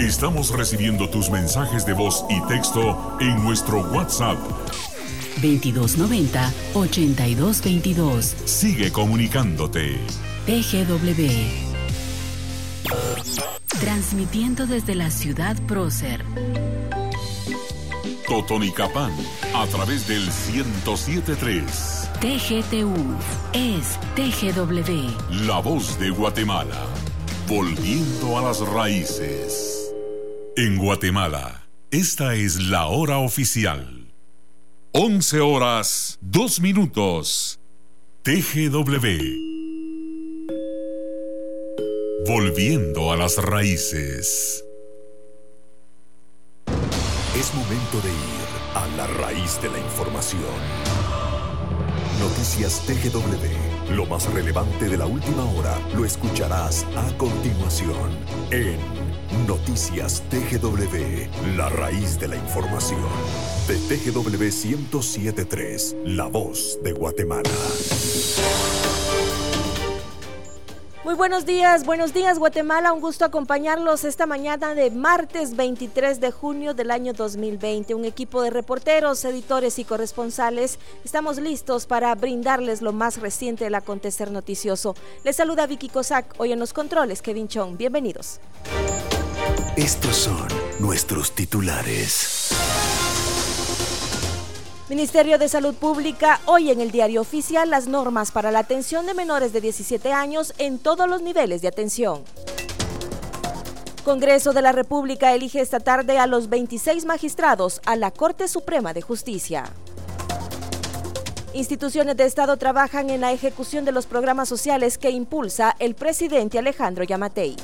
Estamos recibiendo tus mensajes de voz y texto en nuestro WhatsApp 2290 8222. Sigue comunicándote. TGW. Transmitiendo desde la ciudad prócer. Totonicapán, a través del 1073. TGTU es TGW. La voz de Guatemala. Volviendo a las raíces. En Guatemala, esta es la hora oficial. 11 horas, 2 minutos. TGW. Volviendo a las raíces. Es momento de ir a la raíz de la información. Noticias TGW. Lo más relevante de la última hora lo escucharás a continuación en Noticias TGW. La raíz de la información. De TGW 1073. La voz de Guatemala. Muy buenos días, buenos días Guatemala, un gusto acompañarlos esta mañana de martes 23 de junio del año 2020. Un equipo de reporteros, editores y corresponsales estamos listos para brindarles lo más reciente del acontecer noticioso. Les saluda Vicky Cossack, hoy en los controles Kevin Chong, bienvenidos. Estos son nuestros titulares. Ministerio de Salud Pública, hoy en el diario oficial, las normas para la atención de menores de 17 años en todos los niveles de atención. Congreso de la República elige esta tarde a los 26 magistrados a la Corte Suprema de Justicia. Instituciones de Estado trabajan en la ejecución de los programas sociales que impulsa el presidente Alejandro Yamatei.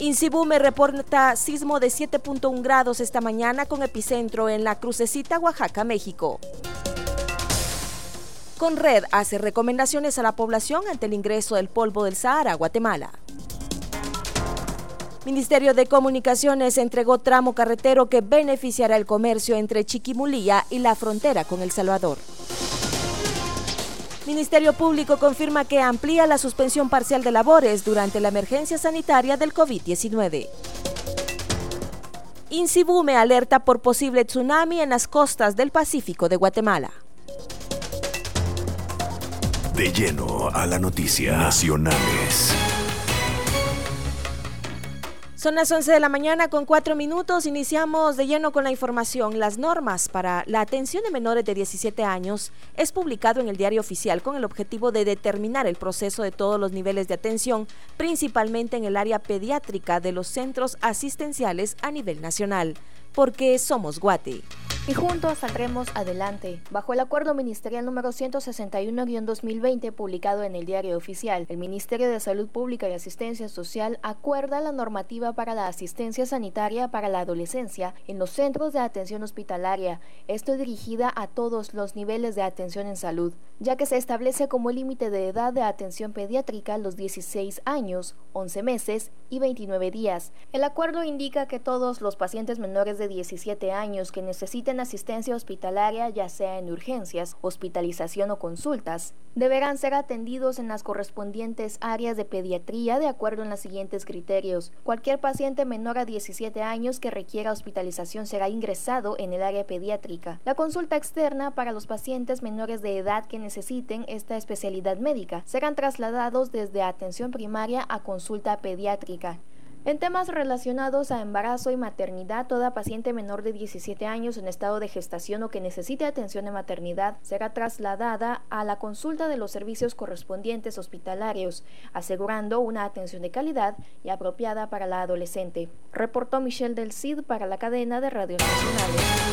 Insibume reporta sismo de 7.1 grados esta mañana con epicentro en la Crucecita, Oaxaca, México. Conred hace recomendaciones a la población ante el ingreso del polvo del Sahara a Guatemala. Ministerio de Comunicaciones entregó tramo carretero que beneficiará el comercio entre Chiquimulía y la frontera con El Salvador. Ministerio Público confirma que amplía la suspensión parcial de labores durante la emergencia sanitaria del COVID-19. Insibume alerta por posible tsunami en las costas del Pacífico de Guatemala. De lleno a la noticia nacionales. Son las 11 de la mañana con cuatro minutos. Iniciamos de lleno con la información. Las normas para la atención de menores de 17 años es publicado en el diario oficial con el objetivo de determinar el proceso de todos los niveles de atención, principalmente en el área pediátrica de los centros asistenciales a nivel nacional. Porque somos Guate y juntos saldremos adelante. Bajo el acuerdo ministerial número 161-2020 publicado en el diario oficial, el Ministerio de Salud Pública y Asistencia Social acuerda la normativa para la asistencia sanitaria para la adolescencia en los centros de atención hospitalaria, esto dirigida a todos los niveles de atención en salud, ya que se establece como límite de edad de atención pediátrica los 16 años, 11 meses y 29 días. El acuerdo indica que todos los pacientes menores de 17 años que necesiten asistencia hospitalaria, ya sea en urgencias, hospitalización o consultas, deberán ser atendidos en las correspondientes áreas de pediatría de acuerdo en los siguientes criterios. Cualquier paciente menor a 17 años que requiera hospitalización será ingresado en el área pediátrica. La consulta externa para los pacientes menores de edad que necesiten esta especialidad médica serán trasladados desde atención primaria a consulta pediátrica. En temas relacionados a embarazo y maternidad, toda paciente menor de 17 años en estado de gestación o que necesite atención de maternidad será trasladada a la consulta de los servicios correspondientes hospitalarios, asegurando una atención de calidad y apropiada para la adolescente. Reportó Michelle del CID para la cadena de radios nacionales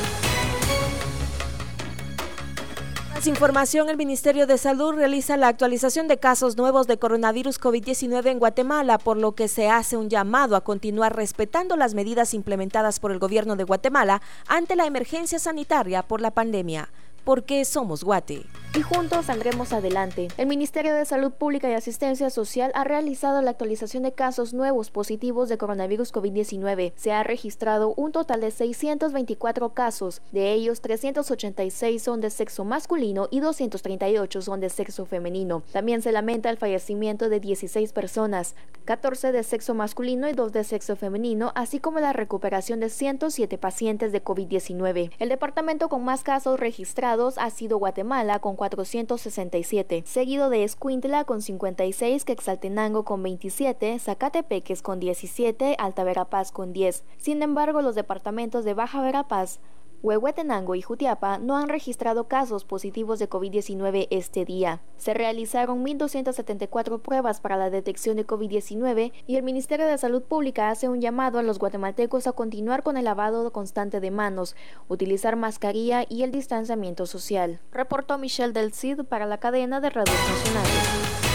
información, el Ministerio de Salud realiza la actualización de casos nuevos de coronavirus COVID-19 en Guatemala, por lo que se hace un llamado a continuar respetando las medidas implementadas por el gobierno de Guatemala ante la emergencia sanitaria por la pandemia porque somos Guate. Y juntos saldremos adelante. El Ministerio de Salud Pública y Asistencia Social ha realizado la actualización de casos nuevos positivos de coronavirus COVID-19. Se ha registrado un total de 624 casos, de ellos 386 son de sexo masculino y 238 son de sexo femenino. También se lamenta el fallecimiento de 16 personas. 14 de sexo masculino y 2 de sexo femenino, así como la recuperación de 107 pacientes de COVID-19. El departamento con más casos registrados ha sido Guatemala con 467, seguido de Escuintla con 56, Quexaltenango con 27, Zacatepeques con 17, Alta Verapaz con 10. Sin embargo, los departamentos de Baja Verapaz, Huehuetenango y Jutiapa no han registrado casos positivos de COVID-19 este día. Se realizaron 1.274 pruebas para la detección de COVID-19 y el Ministerio de Salud Pública hace un llamado a los guatemaltecos a continuar con el lavado constante de manos, utilizar mascarilla y el distanciamiento social. Reportó Michelle Del Cid para la cadena de radios nacionales.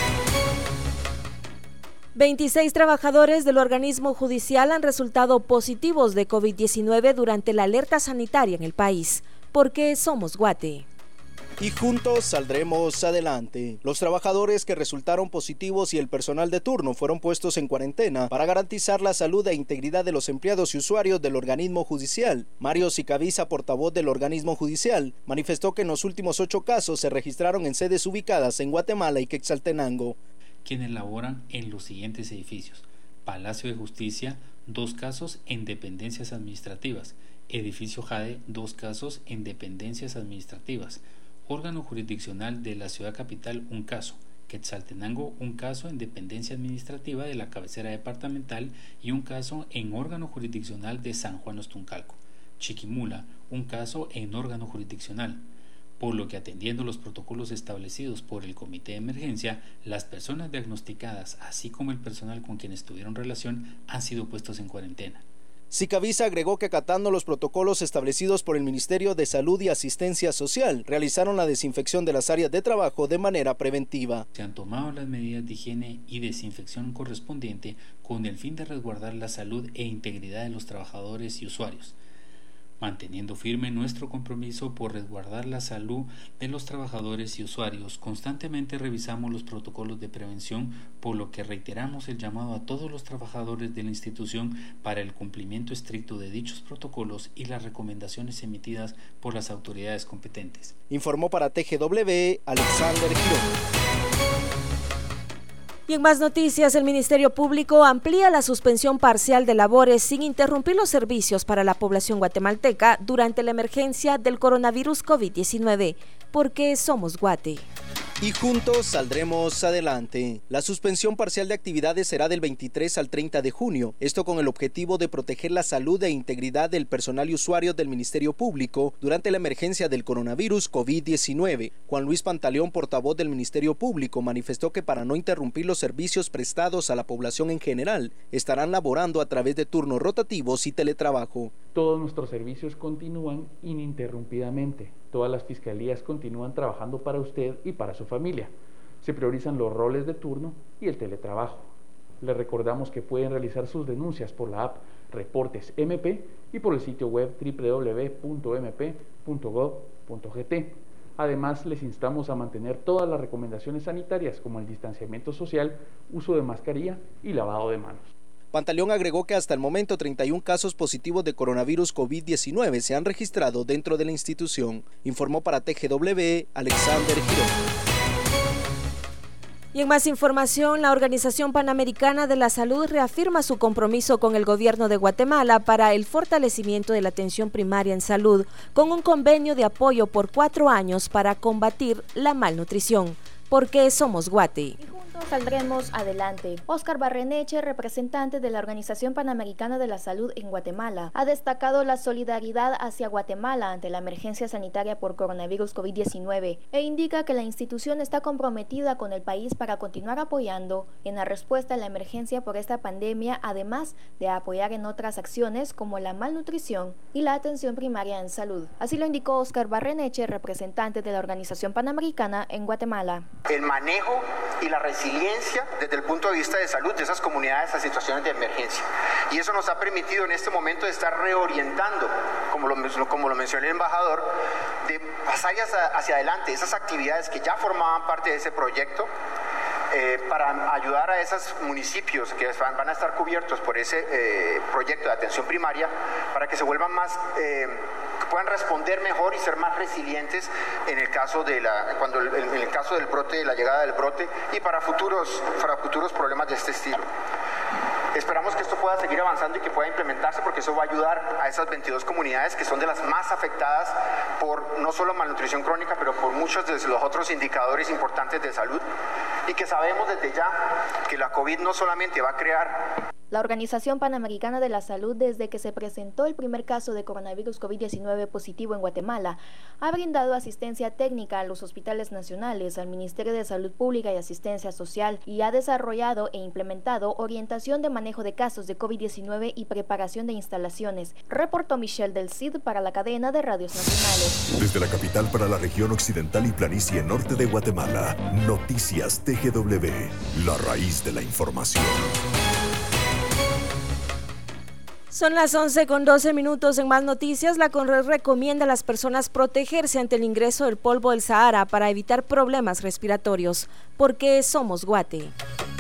26 trabajadores del organismo judicial han resultado positivos de COVID-19 durante la alerta sanitaria en el país. porque somos Guate? y juntos saldremos adelante. Los trabajadores que resultaron positivos y el personal de turno fueron puestos en cuarentena para garantizar la salud e integridad de los empleados y usuarios del organismo judicial. Mario Sicaviza, portavoz del organismo judicial, manifestó que en los últimos ocho casos se registraron en sedes ubicadas en Guatemala y Quetzaltenango quienes laboran en los siguientes edificios. Palacio de Justicia, dos casos en dependencias administrativas. Edificio Jade, dos casos en dependencias administrativas. Órgano jurisdiccional de la ciudad capital, un caso. Quetzaltenango, un caso en dependencia administrativa de la cabecera departamental y un caso en órgano jurisdiccional de San Juan Ostuncalco. Chiquimula, un caso en órgano jurisdiccional por lo que atendiendo los protocolos establecidos por el Comité de Emergencia, las personas diagnosticadas, así como el personal con quienes tuvieron relación, han sido puestos en cuarentena. Sicavisa agregó que acatando los protocolos establecidos por el Ministerio de Salud y Asistencia Social, realizaron la desinfección de las áreas de trabajo de manera preventiva. Se han tomado las medidas de higiene y desinfección correspondiente con el fin de resguardar la salud e integridad de los trabajadores y usuarios manteniendo firme nuestro compromiso por resguardar la salud de los trabajadores y usuarios. Constantemente revisamos los protocolos de prevención, por lo que reiteramos el llamado a todos los trabajadores de la institución para el cumplimiento estricto de dichos protocolos y las recomendaciones emitidas por las autoridades competentes. Informó para TGW Alexander Girón. Y en más noticias, el Ministerio Público amplía la suspensión parcial de labores sin interrumpir los servicios para la población guatemalteca durante la emergencia del coronavirus COVID-19, porque somos Guate y juntos saldremos adelante. La suspensión parcial de actividades será del 23 al 30 de junio, esto con el objetivo de proteger la salud e integridad del personal y usuarios del Ministerio Público durante la emergencia del coronavirus COVID-19. Juan Luis Pantaleón, portavoz del Ministerio Público, manifestó que para no interrumpir los servicios prestados a la población en general, estarán laborando a través de turnos rotativos y teletrabajo. Todos nuestros servicios continúan ininterrumpidamente Todas las fiscalías continúan trabajando para usted y para su familia. Se priorizan los roles de turno y el teletrabajo. Les recordamos que pueden realizar sus denuncias por la app Reportes MP y por el sitio web www.mp.gov.gt. Además, les instamos a mantener todas las recomendaciones sanitarias como el distanciamiento social, uso de mascarilla y lavado de manos. Pantaleón agregó que hasta el momento 31 casos positivos de coronavirus COVID-19 se han registrado dentro de la institución, informó para TGW Alexander Girón. Y en más información, la Organización Panamericana de la Salud reafirma su compromiso con el gobierno de Guatemala para el fortalecimiento de la atención primaria en salud, con un convenio de apoyo por cuatro años para combatir la malnutrición. Porque somos Guate saldremos adelante. Oscar Barreneche, representante de la Organización Panamericana de la Salud en Guatemala, ha destacado la solidaridad hacia Guatemala ante la emergencia sanitaria por coronavirus COVID-19 e indica que la institución está comprometida con el país para continuar apoyando en la respuesta a la emergencia por esta pandemia, además de apoyar en otras acciones como la malnutrición y la atención primaria en salud. Así lo indicó Oscar Barreneche, representante de la Organización Panamericana en Guatemala. El manejo y la resiliencia desde el punto de vista de salud de esas comunidades a situaciones de emergencia. Y eso nos ha permitido en este momento estar reorientando, como lo, como lo mencionó el embajador, de pasar hacia, adelante esas actividades que ya formaban parte de ese proyecto eh, para ayudar a esos municipios que van, a estar cubiertos por ese eh, proyecto de atención primaria para que se vuelvan más eh, puedan responder mejor y ser más resilientes en el caso de la cuando en el caso del brote de la llegada del brote y para futuros para futuros problemas de este estilo. Esperamos que esto pueda seguir avanzando y que pueda implementarse porque eso va a ayudar a esas 22 comunidades que son de las más afectadas por no solo malnutrición crónica, pero por muchos de los otros indicadores importantes de salud. Y que sabemos desde ya que la COVID no solamente va a crear la Organización Panamericana de la Salud, desde que se presentó el primer caso de coronavirus COVID-19 positivo en Guatemala, ha brindado asistencia técnica a los hospitales nacionales, al Ministerio de Salud Pública y Asistencia Social y ha desarrollado e implementado orientación de manejo de casos de COVID-19 y preparación de instalaciones, reportó Michelle del CID para la cadena de radios nacionales. Desde la capital para la región occidental y planicie norte de Guatemala, Noticias TGW, la raíz de la información. Son las 11 con 12 minutos en más noticias. La CONRED recomienda a las personas protegerse ante el ingreso del polvo del Sahara para evitar problemas respiratorios, porque somos Guate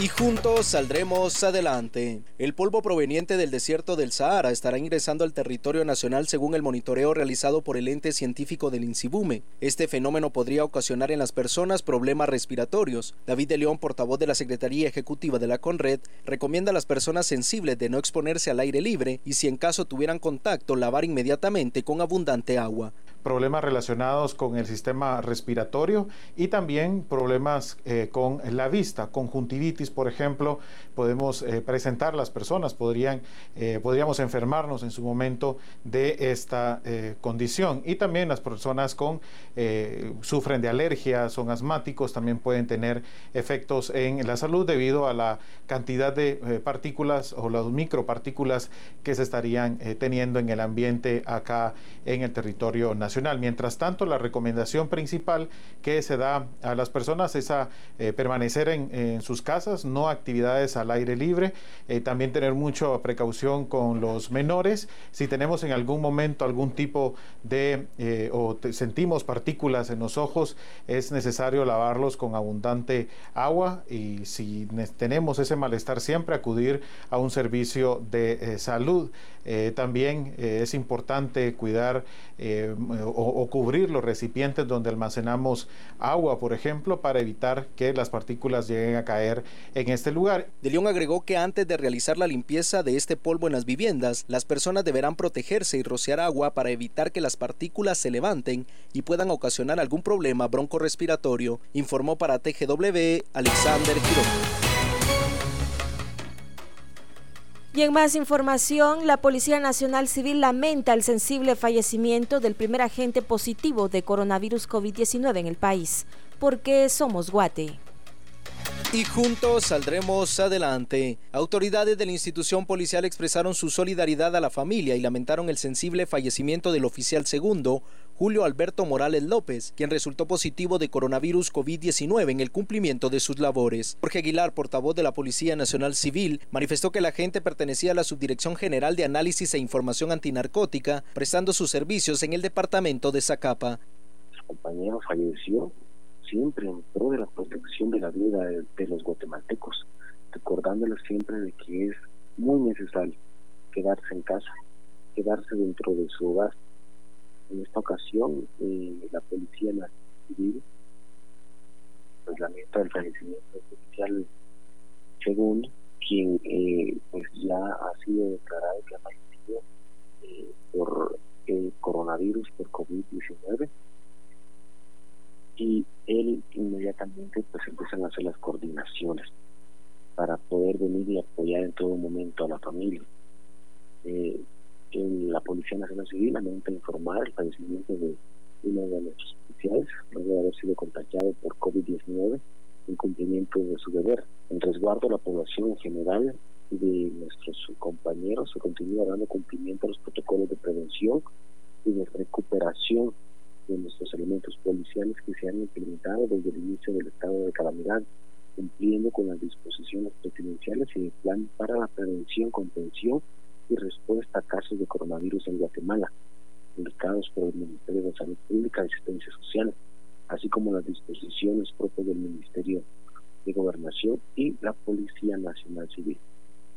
y juntos saldremos adelante. El polvo proveniente del desierto del Sahara estará ingresando al territorio nacional según el monitoreo realizado por el ente científico del INSIBUME. Este fenómeno podría ocasionar en las personas problemas respiratorios. David de León, portavoz de la Secretaría Ejecutiva de la CONRED, recomienda a las personas sensibles de no exponerse al aire libre y si en caso tuvieran contacto lavar inmediatamente con abundante agua problemas relacionados con el sistema respiratorio y también problemas eh, con la vista, conjuntivitis, por ejemplo, podemos eh, presentar las personas, podrían, eh, podríamos enfermarnos en su momento de esta condición y también las personas con sufren de alergias, son asmáticos, también pueden tener efectos en la salud debido a la cantidad de partículas o las micropartículas que se estarían teniendo en el ambiente acá en el territorio nacional. Mientras tanto, la recomendación principal que se da a las personas es a eh, permanecer en, sus casas, no actividades al aire libre, eh, también tener mucha precaución con los menores. Si tenemos en algún momento algún tipo de eh, o sentimos partículas en los ojos, es necesario lavarlos con abundante agua y si tenemos ese malestar siempre acudir a un servicio de salud. También es importante cuidar o, cubrir los recipientes donde almacenamos agua, por ejemplo, para evitar que las partículas lleguen a caer en este lugar. De León agregó que antes de realizar la limpieza de este polvo en las viviendas, las personas deberán protegerse y rociar agua para evitar que las partículas se levanten y puedan ocasionar algún problema broncorespiratorio, informó para TGW Alexander Girón. Y en más información, la Policía Nacional Civil lamenta el sensible fallecimiento del primer agente positivo de coronavirus COVID-19 en el país, porque somos Guate. Y juntos saldremos adelante. Autoridades de la institución policial expresaron su solidaridad a la familia y lamentaron el sensible fallecimiento del oficial segundo, Julio Alberto Morales López, quien resultó positivo de coronavirus COVID-19 en el cumplimiento de sus labores. Jorge Aguilar, portavoz de la Policía Nacional Civil, manifestó que la agente pertenecía a la Subdirección General de Análisis e Información Antinarcótica, prestando sus servicios en el departamento de Zacapa. Su compañero falleció siempre en pro de la protección de la vida de, los guatemaltecos, recordándoles siempre de que es muy necesario quedarse en casa, quedarse dentro de su hogar. En esta ocasión, eh, la Policía Nacional Civil pues lamenta el fallecimiento del oficial segundo, quien eh, pues ya ha sido declarado que ha fallecido eh, por coronavirus, por COVID-19 y él inmediatamente pues empiezan a hacer las coordinaciones para poder venir y apoyar en todo momento a la familia. Policía Nacional Civil lamenta informar el fallecimiento de uno de nuestros oficiales, luego de haber sido contagiado por COVID-19 en cumplimiento de su deber. En resguardo a la población en general y de nuestros compañeros se continúa dando cumplimiento a los protocolos de prevención y de recuperación de nuestros elementos policiales que se han implementado desde el inicio del estado de calamidad, cumpliendo con las disposiciones presidenciales y el plan para la prevención, contención y respuesta a casos de coronavirus en Guatemala, publicados por el Ministerio de Salud Pública y Asistencia Social, así como las disposiciones propias del Ministerio de Gobernación y la Policía Nacional Civil.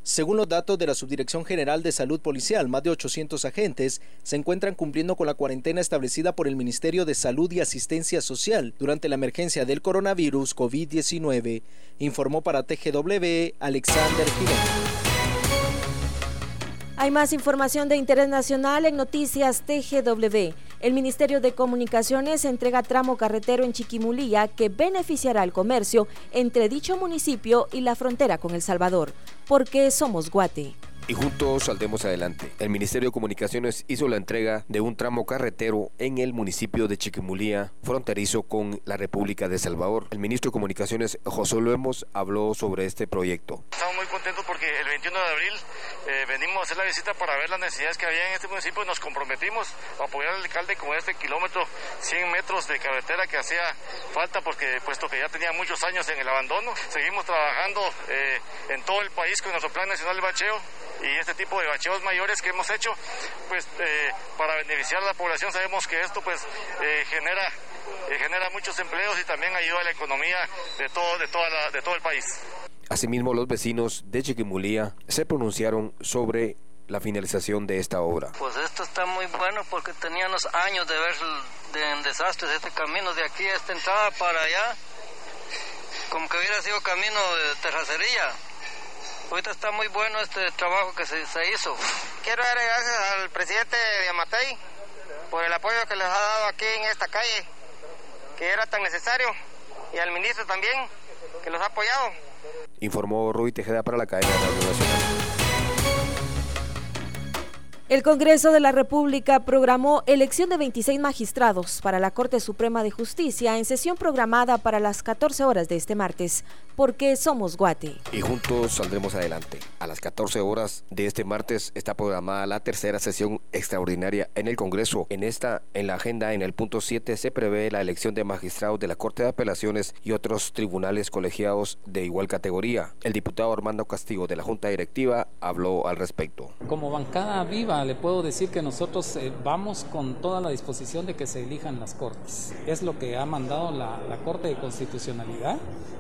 Según los datos de la Subdirección General de Salud Policial, más de 800 agentes se encuentran cumpliendo con la cuarentena establecida por el Ministerio de Salud y Asistencia Social durante la emergencia del coronavirus COVID-19, informó para TGW Alexander Girón. Hay más información de interés nacional en Noticias TGW. El Ministerio de Comunicaciones entrega tramo carretero en Chiquimulía que beneficiará al comercio entre dicho municipio y la frontera con El Salvador, porque somos Guate y juntos saldremos adelante. El Ministerio de Comunicaciones hizo la entrega de un tramo carretero en el municipio de Chiquimulía, fronterizo con la República de Salvador. El ministro de Comunicaciones, José Luemos, habló sobre este proyecto. Estamos muy contentos porque el 21 de abril eh, venimos a hacer la visita para ver las necesidades que había en este municipio y nos comprometimos a apoyar al alcalde con este kilómetro, 100 metros de carretera que hacía falta porque puesto que ya tenía muchos años en el abandono. Seguimos trabajando eh, en todo el país con nuestro Plan Nacional de Bacheo y este tipo de bacheos mayores que hemos hecho, pues eh, para beneficiar a la población sabemos que esto pues eh, genera eh, genera muchos empleos y también ayuda a la economía de todo de toda de todo el país. Asimismo, los vecinos de Chiquimulía se pronunciaron sobre la finalización de esta obra. Pues esto está muy bueno porque teníamos años de ver de desastres este camino de aquí esta entrada para allá, como que hubiera sido camino de terracería. Ahorita está muy bueno este trabajo que se, hizo. Quiero dar gracias al presidente de Amatei por el apoyo que les ha dado aquí en esta calle, que era tan necesario, y al ministro también, que los ha apoyado. Informó Rui Tejeda para la cadena de la Nacional. El Congreso de la República programó elección de 26 magistrados para la Corte Suprema de Justicia en sesión programada para las 14 horas de este martes, porque somos Guate. Y juntos saldremos adelante. A las 14 horas de este martes está programada la tercera sesión extraordinaria en el Congreso. En esta, en la agenda, en el punto 7, se prevé la elección de magistrados de la Corte de Apelaciones y otros tribunales colegiados de igual categoría. El diputado Armando Castillo de la Junta Directiva habló al respecto. Como bancada viva, le puedo decir que nosotros eh, vamos con toda la disposición de que se elijan las cortes. Es lo que ha mandado la, Corte de Constitucionalidad.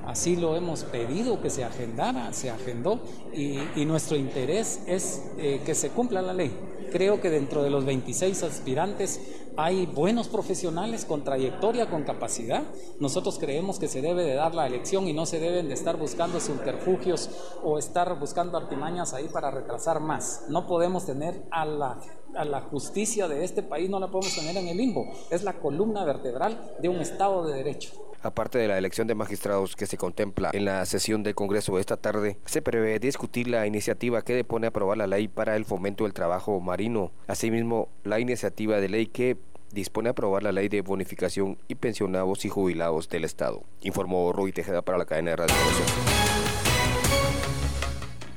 Así lo hemos pedido que se agendara, se agendó y, nuestro interés es eh, que se cumpla la ley. Creo que dentro de los 26 aspirantes hay buenos profesionales con trayectoria, con capacidad. Nosotros creemos que se debe de dar la elección y no se deben de estar buscando subterfugios o estar buscando artimañas ahí para retrasar más. No podemos tener a la, a la justicia de este país, no la podemos tener en el limbo. Es la columna vertebral de un Estado de Derecho. Aparte de la elección de magistrados que se contempla en la sesión del Congreso esta tarde, se prevé discutir la iniciativa que depone aprobar la ley para el fomento del trabajo marino. Asimismo, la iniciativa de ley que dispone a aprobar la ley de bonificación y pensionados y jubilados del Estado, informó Rui Tejeda para la cadena de radio.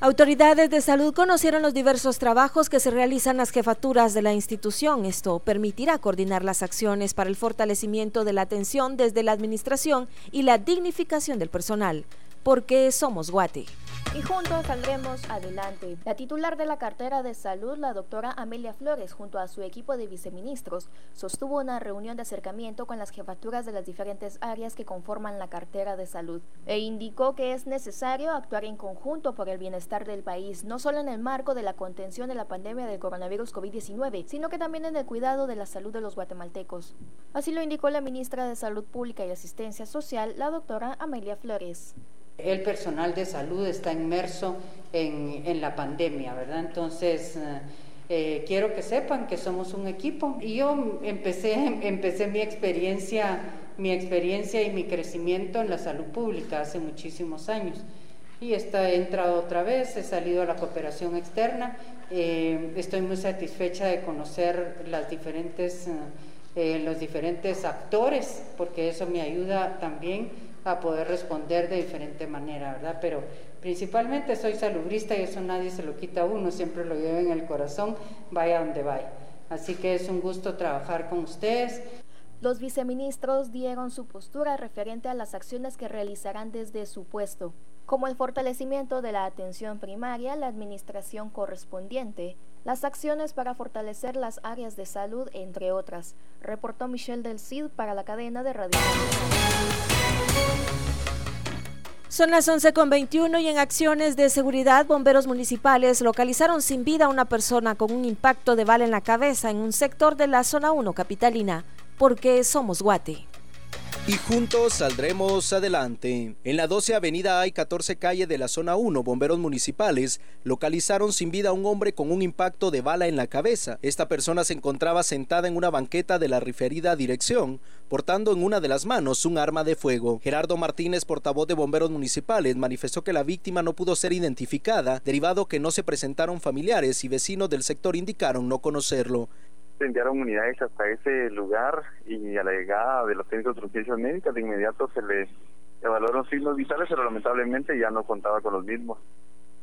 Autoridades de salud conocieron los diversos trabajos que se realizan las jefaturas de la institución. Esto permitirá coordinar las acciones para el fortalecimiento de la atención desde la administración y la dignificación del personal, porque somos Guate y juntos saldremos adelante. La titular de la cartera de salud, la doctora Amelia Flores, junto a su equipo de viceministros, sostuvo una reunión de acercamiento con las jefaturas de las diferentes áreas que conforman la cartera de salud e indicó que es necesario actuar en conjunto por el bienestar del país, no solo en el marco de la contención de la pandemia del coronavirus COVID-19, sino que también en el cuidado de la salud de los guatemaltecos. Así lo indicó la ministra de Salud Pública y Asistencia Social, la doctora Amelia Flores. El personal de salud está inmerso en, la pandemia, ¿verdad? Entonces, eh, eh, quiero que sepan que somos un equipo. Y yo empecé, empecé mi experiencia, mi experiencia y mi crecimiento en la salud pública hace muchísimos años. Y está, he entrado otra vez, he salido a la cooperación externa. Eh, estoy muy satisfecha de conocer las diferentes, los diferentes actores, porque eso me ayuda también a poder responder de diferente manera, ¿verdad? Pero principalmente soy salubrista y eso nadie se lo quita a uno, siempre lo llevo en el corazón, vaya donde vaya. Así que es un gusto trabajar con ustedes. Los viceministros dieron su postura referente a las acciones que realizarán desde su puesto, como el fortalecimiento de la atención primaria, la administración correspondiente, las acciones para fortalecer las áreas de salud, entre otras, reportó Michelle del Cid para la cadena de radio. Son las 11.21 y en acciones de seguridad, bomberos municipales localizaron sin vida a una persona con un impacto de bala en la cabeza en un sector de la zona 1 capitalina, porque somos Guate. Y juntos saldremos adelante. En la 12 Avenida hay 14 calle de la zona 1, bomberos municipales localizaron sin vida a un hombre con un impacto de bala en la cabeza. Esta persona se encontraba sentada en una banqueta de la referida dirección, portando en una de las manos un arma de fuego. Gerardo Martínez, portavoz de bomberos municipales, manifestó que la víctima no pudo ser identificada, derivado que no se presentaron familiares y vecinos del sector indicaron no conocerlo enviaron unidades hasta ese lugar y a la llegada de los técnicos de urgencias médicas de inmediato se le evaluaron signos vitales, pero lamentablemente ya no contaba con los mismos.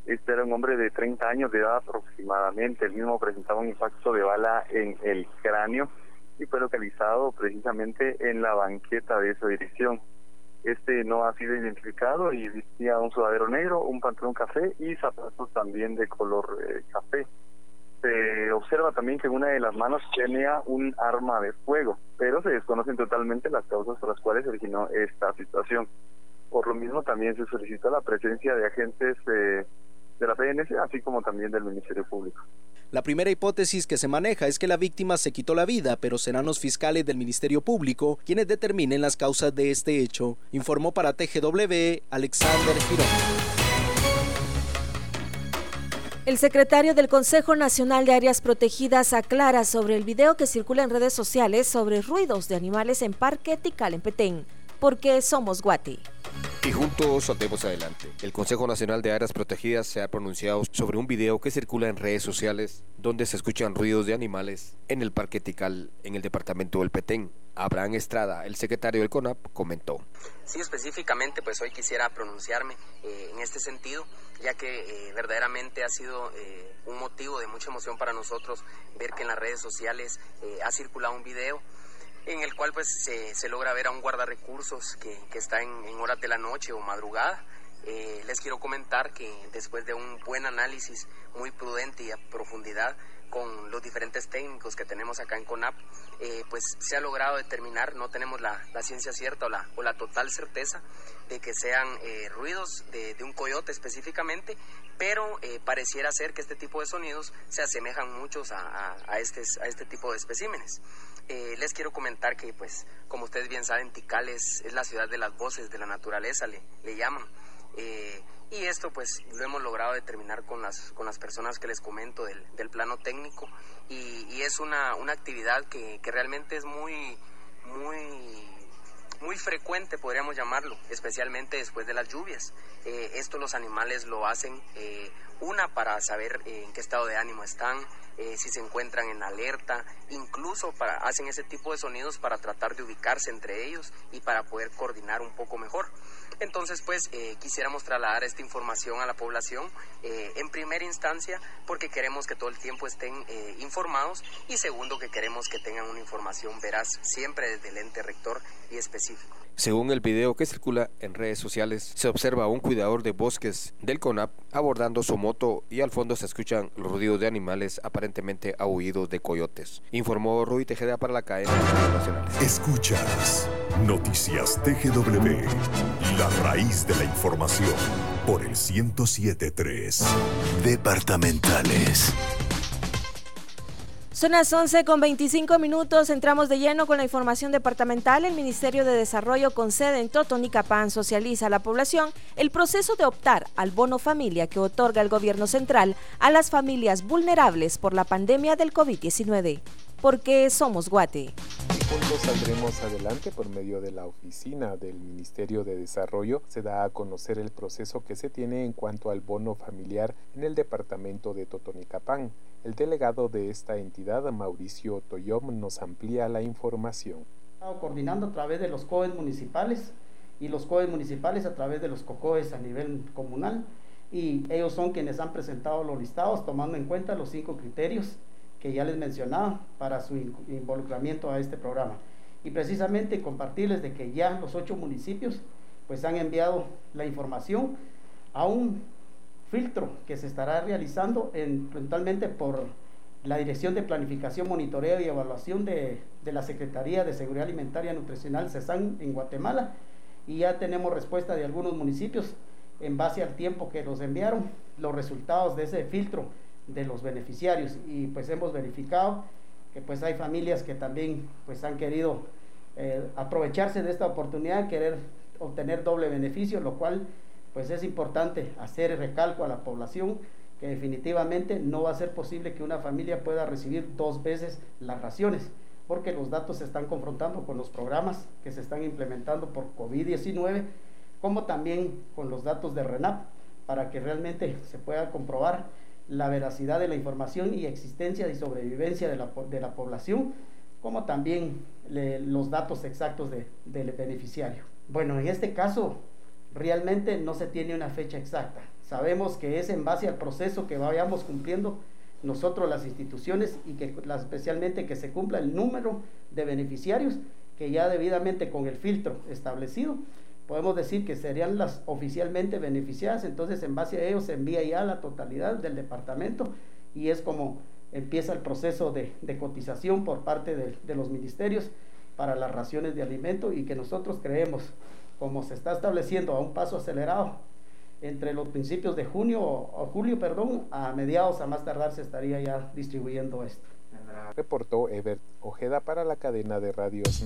Este era un hombre de 30 años de edad aproximadamente, el mismo presentaba un impacto de bala en el cráneo y fue localizado precisamente en la banqueta de esa dirección. Este no ha sido identificado y vestía un sudadero negro, un pantalón café y zapatos también de color eh, café se observa también que una de las manos tenía un arma de fuego, pero se desconocen totalmente las causas por las cuales originó esta situación. Por lo mismo también se solicitó la presencia de agentes eh, de la PNC, así como también del Ministerio Público. La primera hipótesis que se maneja es que la víctima se quitó la vida, pero serán los fiscales del Ministerio Público quienes determinen las causas de este hecho, informó para TGW Alexander Girón. El secretario del Consejo Nacional de Áreas Protegidas aclara sobre el video que circula en redes sociales sobre ruidos de animales en Parque Tikal en Petén, porque somos Guati. Y juntos andemos adelante. El Consejo Nacional de Áreas Protegidas se ha pronunciado sobre un video que circula en redes sociales donde se escuchan ruidos de animales en el Parque Tikal en el departamento del Petén. Abraham Estrada, el secretario del CONAP, comentó. Sí, específicamente, pues hoy quisiera pronunciarme eh, en este sentido, ya que eh, verdaderamente ha sido eh, un motivo de mucha emoción para nosotros ver que en las redes sociales ha circulado un video en el cual pues se, logra ver a un guardarrecursos que, que está en, horas de la noche o madrugada. Eh, les quiero comentar que después de un buen análisis muy prudente y a profundidad con los diferentes técnicos que tenemos acá en CONAP, eh, pues se ha logrado determinar, no tenemos la, ciencia cierta o la, o la, total certeza de que sean eh, ruidos de, un coyote específicamente, pero pareciera ser que este tipo de sonidos se asemejan muchos a, a, este, a este tipo de especímenes. Eh, les quiero comentar que, pues, como ustedes bien saben, Tikal es, la ciudad de las voces de la naturaleza, le, llaman. Eh, y esto, pues, lo hemos logrado determinar con las, con las personas que les comento del, del plano técnico. Y, y es una, una actividad que, que realmente es muy, muy muy frecuente, podríamos llamarlo, especialmente después de las lluvias. Eh, esto los animales lo hacen, una, para saber en qué estado de ánimo están, si se encuentran en alerta, incluso para, hacen ese tipo de sonidos para tratar de ubicarse entre ellos y para poder coordinar un poco mejor. Entonces, pues quisiéramos trasladar esta información a la población en primera instancia porque queremos que todo el tiempo estén informados y segundo que queremos que tengan una información veraz siempre desde el ente rector y específico. Según el video que circula en redes sociales, se observa a un cuidador de bosques del CONAP abordando su moto y al fondo se escuchan los ruidos de animales aparentemente aullidos de coyotes. Informó Rui Tejeda para la cadena nacional. Escuchas Noticias TGW, la raíz de la información por el 1073. Departamentales. Son las 11 con 25 minutos. Entramos de lleno con la información departamental. El Ministerio de Desarrollo con sede en Totonicapán socializa a la población el proceso de optar al bono familia que otorga el gobierno central a las familias vulnerables por la pandemia del COVID-19. Porque somos Guate. Juntos saldremos adelante por medio de la oficina del Ministerio de Desarrollo. Se da a conocer el proceso que se tiene en cuanto al bono familiar en el departamento de Totonicapán. El delegado de esta entidad, Mauricio Toyom, nos amplía la información. Estamos coordinando a través de los COEs municipales y los COEs municipales a través de los COCOES a nivel comunal y ellos son quienes han presentado los listados tomando en cuenta los cinco criterios que ya les mencionaba para su involucramiento a este programa. Y precisamente compartirles de que ya los ocho municipios pues han enviado la información a un filtro que se estará realizando en, por la Dirección de Planificación, Monitoreo y Evaluación de, de, la Secretaría de Seguridad Alimentaria y Nutricional CESAN en Guatemala y ya tenemos respuesta de algunos municipios en base al tiempo que nos enviaron los resultados de ese filtro de los beneficiarios. Y pues hemos verificado que pues hay familias que también pues han querido eh, aprovecharse de esta oportunidad, querer obtener doble beneficio, lo cual pues es importante hacer recalco a la población que definitivamente no va a ser posible que una familia pueda recibir dos veces las raciones, porque los datos se están confrontando con los programas que se están implementando por COVID-19, como también con los datos de RENAP, para que realmente se pueda comprobar la veracidad de la información y existencia y sobrevivencia de la, de la población, como también los datos exactos del beneficiario. Bueno, en este caso realmente no se tiene una fecha exacta. Sabemos que es en base al proceso que vayamos cumpliendo nosotros las instituciones y que especialmente que se cumpla el número de beneficiarios que ya debidamente con el filtro establecido podemos decir que serían las oficialmente beneficiadas, entonces en base a ello se envía ya la totalidad del departamento y es como empieza el proceso de, cotización por parte de, los ministerios para las raciones de alimento y que nosotros creemos, como se está estableciendo a un paso acelerado, entre los principios de junio o julio, perdón, a mediados a más tardar se estaría ya distribuyendo esto. Reportó Ebert Ojeda para la cadena de radios.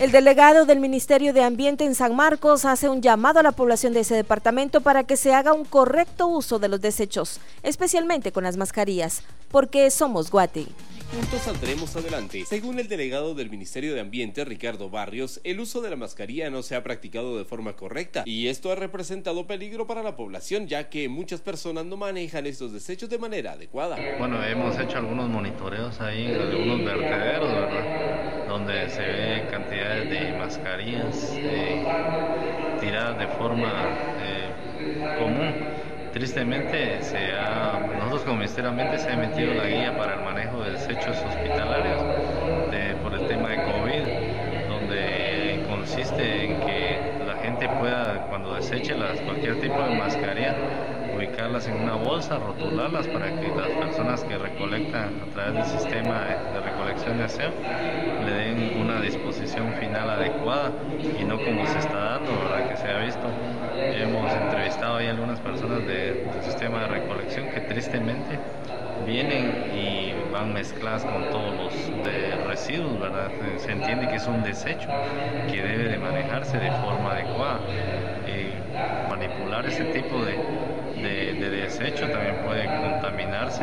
El delegado del Ministerio de Ambiente en San Marcos hace un llamado a la población de ese departamento para que se haga un correcto uso de los desechos, especialmente con las mascarillas, porque somos Guate. Juntos saldremos adelante. Según el delegado del Ministerio de Ambiente, Ricardo Barrios, el uso de la mascarilla no se ha practicado de forma correcta y esto ha representado peligro para la población, ya que muchas personas no manejan estos desechos de manera adecuada. Bueno, hemos hecho algunos monitoreos ahí algunos vertederos, ¿verdad? Donde se ve cantidades de mascarillas eh, tiradas de forma eh, común tristemente se ha, nosotros como Ministerio se ha emitido la guía para el manejo de desechos hospitalarios por el tema de COVID, donde consiste en que la gente pueda, cuando deseche cualquier tipo de mascarilla, ubicarlas en una bolsa, rotularlas para que las personas que recolectan a través del sistema de recolección de aseo le den una disposición final adecuada y no como se está dando, ¿verdad? que se ha visto. Hemos entrevistado ahí algunas personas del sistema de recolección que tristemente vienen y van mezcladas con todos los residuos, ¿verdad? Se entiende que es un desecho que debe de manejarse de forma adecuada. Manipular ese tipo de, de, desecho también puede contaminarse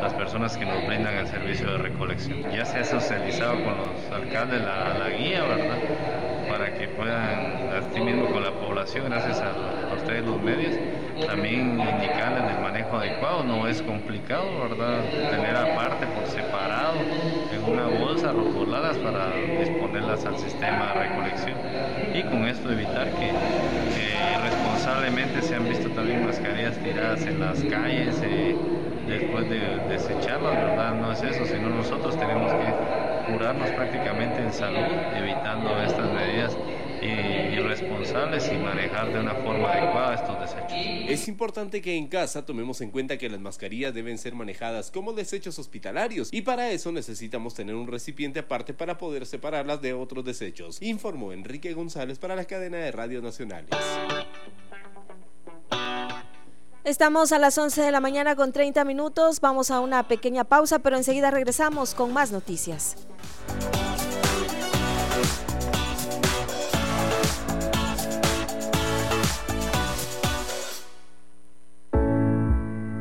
las personas que nos brindan el servicio de recolección. Ya se ha socializado con los alcaldes la, la guía, ¿verdad? Para que puedan, así mismo con la población, gracias a, a ustedes los medios, también indicarles el manejo adecuado. No es complicado, ¿verdad? Tener aparte por separado en una bolsa rotuladas para disponerlas al sistema de recolección y con esto evitar que responsablemente se han visto también mascarillas tiradas en las calles eh, después de desecharlas, ¿verdad? No es eso, sino nosotros tenemos que curarnos prácticamente en salud, evitando estas medidas irresponsables y manejar de una forma adecuada estos desechos. Es importante que en casa tomemos en cuenta que las mascarillas deben ser manejadas como desechos hospitalarios y para eso necesitamos tener un recipiente aparte para poder separarlas de otros desechos, informó Enrique González para la cadena de radios nacionales. Estamos a las 11 de la mañana con 30 minutos, vamos a una pequeña pausa, pero enseguida regresamos con más noticias.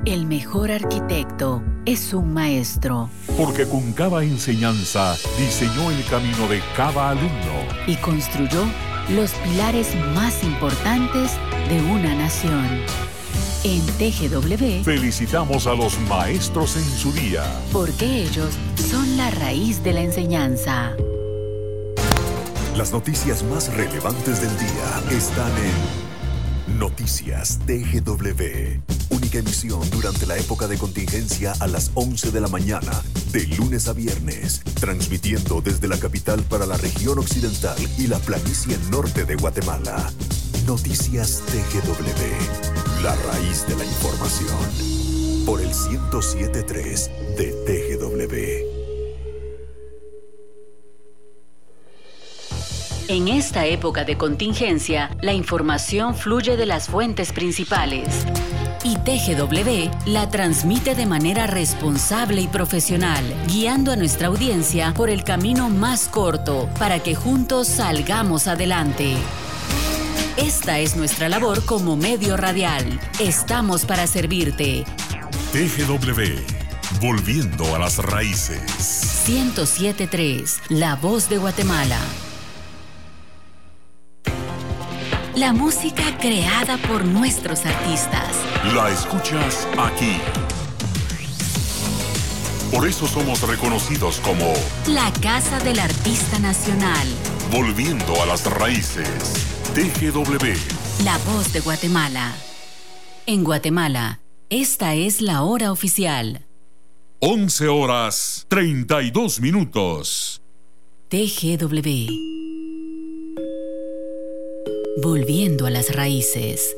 El mejor arquitecto es un maestro. Porque con cada enseñanza diseñó el camino de cada alumno. Y construyó los pilares más importantes de una nación. En TGW felicitamos a los maestros en su día. Porque ellos son la raíz de la enseñanza. Las noticias más relevantes del día están en Noticias TGW. Única emisión durante la época de contingencia a las 11 de la mañana, de lunes a viernes, transmitiendo desde la capital para la región occidental y la planicie norte de Guatemala. Noticias TGW, la raíz de la información. Por el 1073 de TGW. En esta época de contingencia, la información fluye de las fuentes principales. y TGW la transmite de manera responsable y profesional, guiando a nuestra audiencia por el camino más corto para que juntos salgamos adelante. Esta es nuestra labor como medio radial. Estamos para servirte. TGW, volviendo a las raíces. 1073, La Voz de Guatemala. La música creada por nuestros artistas. La escuchas aquí. Por eso somos reconocidos como La Casa del Artista Nacional. Volviendo a las raíces. TGW. La Voz de Guatemala. En Guatemala, esta es la hora oficial. 11 horas 32 minutos. TGW. Volviendo a las raíces.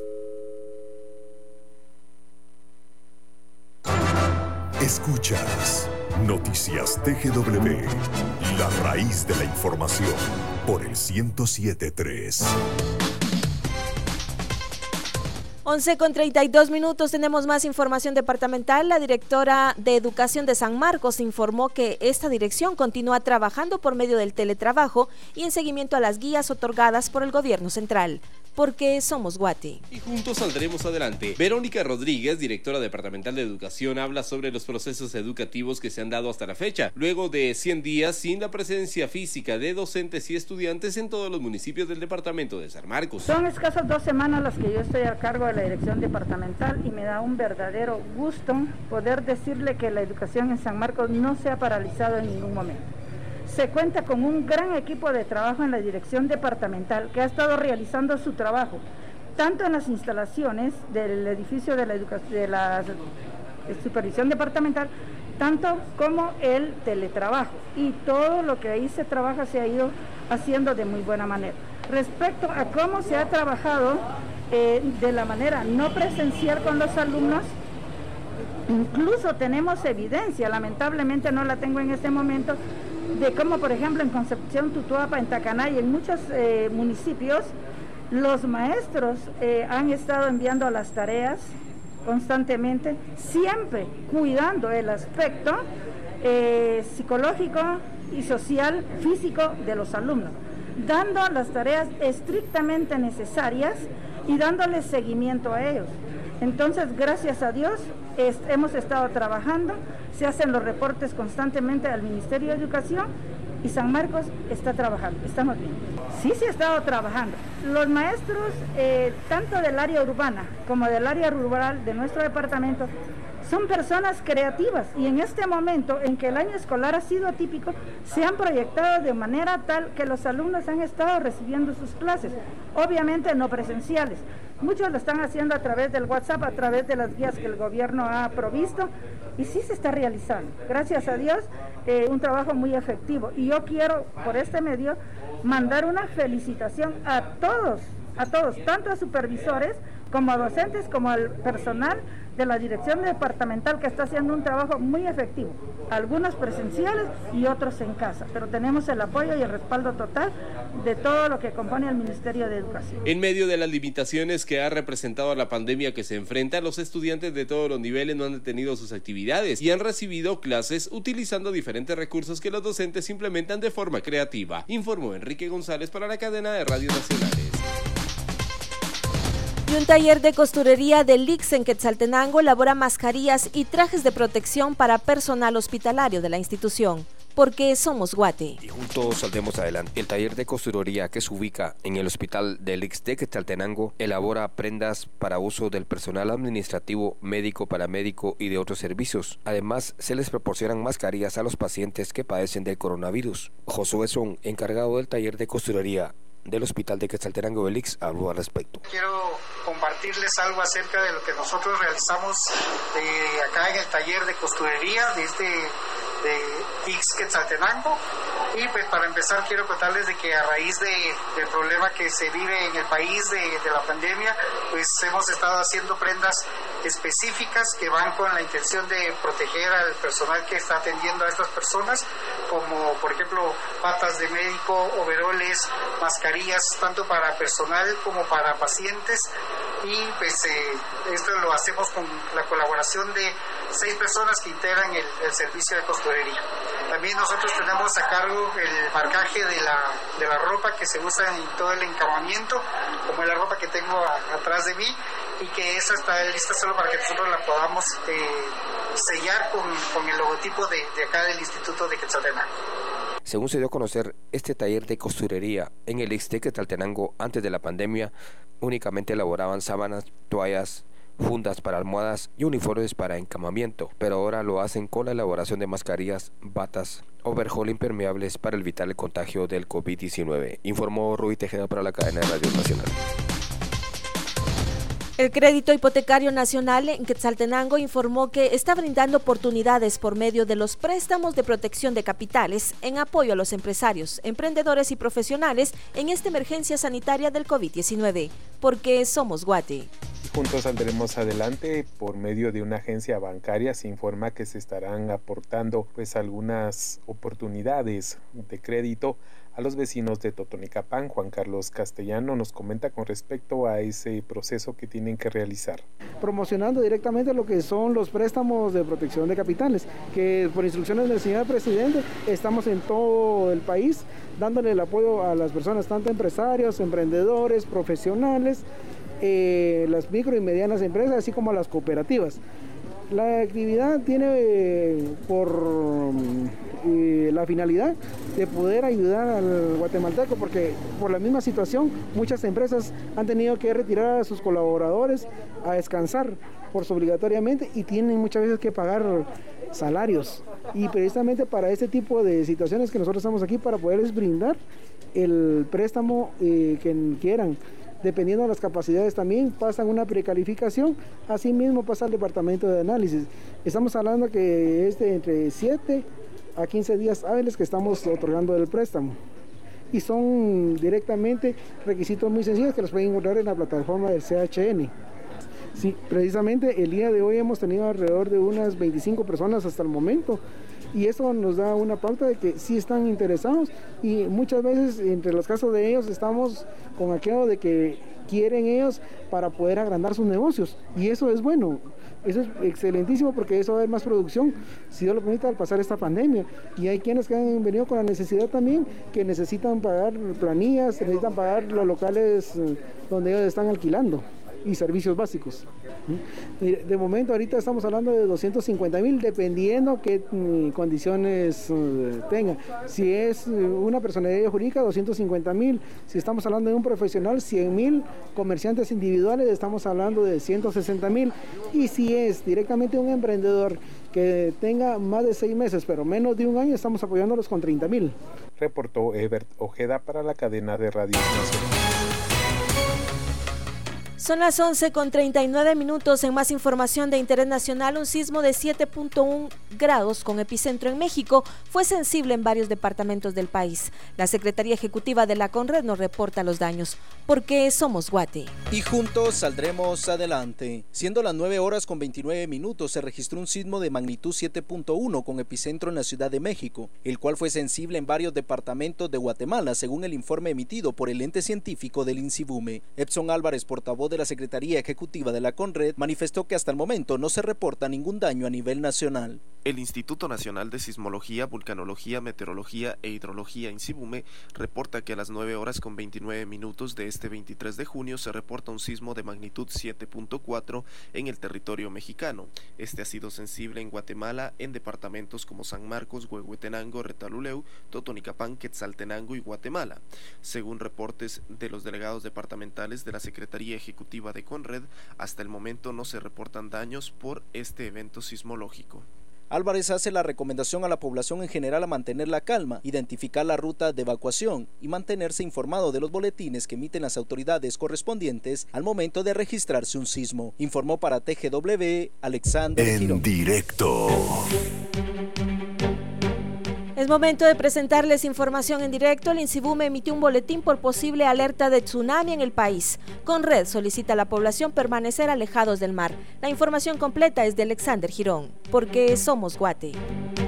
Escuchas Noticias TGW, la raíz de la información por el 1073. 11 con 32 minutos tenemos más información departamental. La directora de Educación de San Marcos informó que esta dirección continúa trabajando por medio del teletrabajo y en seguimiento a las guías otorgadas por el gobierno central porque somos Guate. Y juntos saldremos adelante. Verónica Rodríguez, directora departamental de educación, habla sobre los procesos educativos que se han dado hasta la fecha, luego de 100 días sin la presencia física de docentes y estudiantes en todos los municipios del departamento de San Marcos. Son escasas dos semanas las que yo estoy a cargo de la dirección departamental y me da un verdadero gusto poder decirle que la educación en San Marcos no se ha paralizado en ningún momento se cuenta con un gran equipo de trabajo en la dirección departamental que ha estado realizando su trabajo, tanto en las instalaciones del edificio de la, de la supervisión departamental, tanto como el teletrabajo. Y todo lo que ahí se trabaja se ha ido haciendo de muy buena manera. Respecto a cómo se ha trabajado eh, de la manera no presencial con los alumnos, incluso tenemos evidencia, lamentablemente no la tengo en este momento, de cómo, por ejemplo, en Concepción, Tutuapa, en Tacaná y en muchos eh, municipios, los maestros eh, han estado enviando las tareas constantemente, siempre cuidando el aspecto eh, psicológico y social, físico de los alumnos, dando las tareas estrictamente necesarias y dándoles seguimiento a ellos. Entonces, gracias a Dios, hemos estado trabajando, se hacen los reportes constantemente al Ministerio de Educación y San Marcos está trabajando, estamos bien. Sí se ha estado trabajando. Los maestros, eh, tanto del área urbana como del área rural de nuestro departamento, son personas creativas y en este momento en que el año escolar ha sido atípico, se han proyectado de manera tal que los alumnos han estado recibiendo sus clases, obviamente no presenciales. Muchos lo están haciendo a través del WhatsApp, a través de las guías que el gobierno ha provisto y sí se está realizando. Gracias a Dios, eh, un trabajo muy efectivo. Y yo quiero por este medio mandar una felicitación a todos, a todos, tanto a supervisores como docentes, como al personal de la dirección departamental que está haciendo un trabajo muy efectivo, algunos presenciales y otros en casa, pero tenemos el apoyo y el respaldo total de todo lo que compone el Ministerio de Educación. En medio de las limitaciones que ha representado la pandemia que se enfrenta, los estudiantes de todos los niveles no han detenido sus actividades y han recibido clases utilizando diferentes recursos que los docentes implementan de forma creativa, informó Enrique González para la cadena de Radio Nacionales. Un taller de costurería de Lix en Quetzaltenango elabora mascarillas y trajes de protección para personal hospitalario de la institución. Porque somos Guate. Y juntos saldremos adelante. El taller de costurería que se ubica en el hospital de Lix de Quetzaltenango elabora prendas para uso del personal administrativo, médico, paramédico y de otros servicios. Además, se les proporcionan mascarillas a los pacientes que padecen del coronavirus. Josué Son, encargado del taller de costurería del Hospital de Quetzaltenango Belix habló al respecto. Quiero compartirles algo acerca de lo que nosotros realizamos eh, acá en el taller de costurería de este de X Quetzaltenango. Y pues para empezar quiero contarles de que a raíz de, del problema que se vive en el país de, de, la pandemia, pues hemos estado haciendo prendas específicas que van con la intención de proteger al personal que está atendiendo a estas personas, como por ejemplo patas de médico, overoles, mascarillas, tanto para personal como para pacientes y pues eh, esto lo hacemos con la colaboración de seis personas que integran el, servicio de costurería. También nosotros tenemos a cargo el marcaje de la, de la ropa que se usa en todo el encamamiento, como la ropa que tengo atrás de mí, y que esa está lista solo para que nosotros la podamos eh, sellar con, con, el logotipo de, de, acá del Instituto de Quetzaltenango. Según se dio a conocer, este taller de costurería en el Ixtec Quetzaltenango antes de la pandemia únicamente elaboraban sábanas, toallas, fundas para almohadas y uniformes para encamamiento, pero ahora lo hacen con la elaboración de mascarillas, batas, overhaul impermeables para evitar el contagio del COVID-19, informó Rui Tejeda para la cadena de Radio Nacional. El Crédito Hipotecario Nacional en Quetzaltenango informó que está brindando oportunidades por medio de los préstamos de protección de capitales en apoyo a los empresarios, emprendedores y profesionales en esta emergencia sanitaria del COVID-19, porque somos Guate. Juntos saldremos adelante por medio de una agencia bancaria. Se informa que se estarán aportando pues algunas oportunidades de crédito a los vecinos de Totonicapán. Juan Carlos Castellano nos comenta con respecto a ese proceso que tienen que realizar. Promocionando directamente lo que son los préstamos de protección de capitales, que por instrucciones del señor presidente estamos en todo el país dándole el apoyo a las personas, tanto empresarios, emprendedores, profesionales, eh, las micro y medianas empresas, así como las cooperativas. La actividad tiene eh, por eh, la finalidad de poder ayudar al guatemalteco, porque por la misma situación muchas empresas han tenido que retirar a sus colaboradores a descansar por obligatoriamente y tienen muchas veces que pagar salarios. Y precisamente para este tipo de situaciones que nosotros estamos aquí para poderles brindar el préstamo que quieran dependiendo de las capacidades también, pasan una precalificación, asimismo pasa al departamento de análisis. Estamos hablando que es de entre 7 a 15 días hábiles que estamos otorgando el préstamo. Y son directamente requisitos muy sencillos que los pueden encontrar en la plataforma del CHN. Sí, precisamente el día de hoy hemos tenido alrededor de unas 25 personas hasta el momento y eso nos da una pauta de que sí están interesados y muchas veces entre los casos de ellos estamos con aquello de que quieren ellos para poder agrandar sus negocios y eso es bueno. Eso es excelentísimo porque eso va a haber más producción, si Dios lo permite, al pasar esta pandemia. Y hay quienes que han venido con la necesidad también, que necesitan pagar planillas, necesitan pagar los locales eh, donde ellos están alquilando y servicios básicos. De momento ahorita estamos hablando de 250 mil, dependiendo qué mm, condiciones eh, tenga. Si es eh, una personalidad jurídica, 250 mil. Si estamos hablando de un profesional, 100 mil. Comerciantes individuales, estamos hablando de 160 mil. Y si es directamente un emprendedor que tenga más de seis meses, pero menos de un año, estamos apoyándolos con 30 mil. Reportó Ebert Ojeda para la cadena de Radio Nacional. Son las 11 con 39 minutos. En más información de interés nacional, un sismo de 7.1 grados con epicentro en México fue sensible en varios departamentos del país. La Secretaría Ejecutiva de la Conred nos reporta los daños, porque somos Guate. Y juntos saldremos adelante. Siendo las 9 horas con 29 minutos, se registró un sismo de magnitud 7.1 con epicentro en la Ciudad de México, el cual fue sensible en varios departamentos de Guatemala, según el informe emitido por el ente científico del INSIBUME. Epson Álvarez, portavoz de de la Secretaría Ejecutiva de la CONRED manifestó que hasta el momento no se reporta ningún daño a nivel nacional. El Instituto Nacional de Sismología, Vulcanología, Meteorología e Hidrología INSIBUME reporta que a las 9 horas con 29 minutos de este 23 de junio se reporta un sismo de magnitud 7.4 en el territorio mexicano. Este ha sido sensible en Guatemala en departamentos como San Marcos, Huehuetenango, Retaluleu, Totonicapán, Quetzaltenango y Guatemala. Según reportes de los delegados departamentales de la Secretaría Ejecutiva de Conred, hasta el momento no se reportan daños por este evento sismológico. Álvarez hace la recomendación a la población en general a mantener la calma, identificar la ruta de evacuación y mantenerse informado de los boletines que emiten las autoridades correspondientes al momento de registrarse un sismo. Informó para TGW Alexander. En directo. Es momento de presentarles información en directo. El INSIBUME emitió un boletín por posible alerta de tsunami en el país. Con red solicita a la población permanecer alejados del mar. La información completa es de Alexander Girón, porque somos Guate.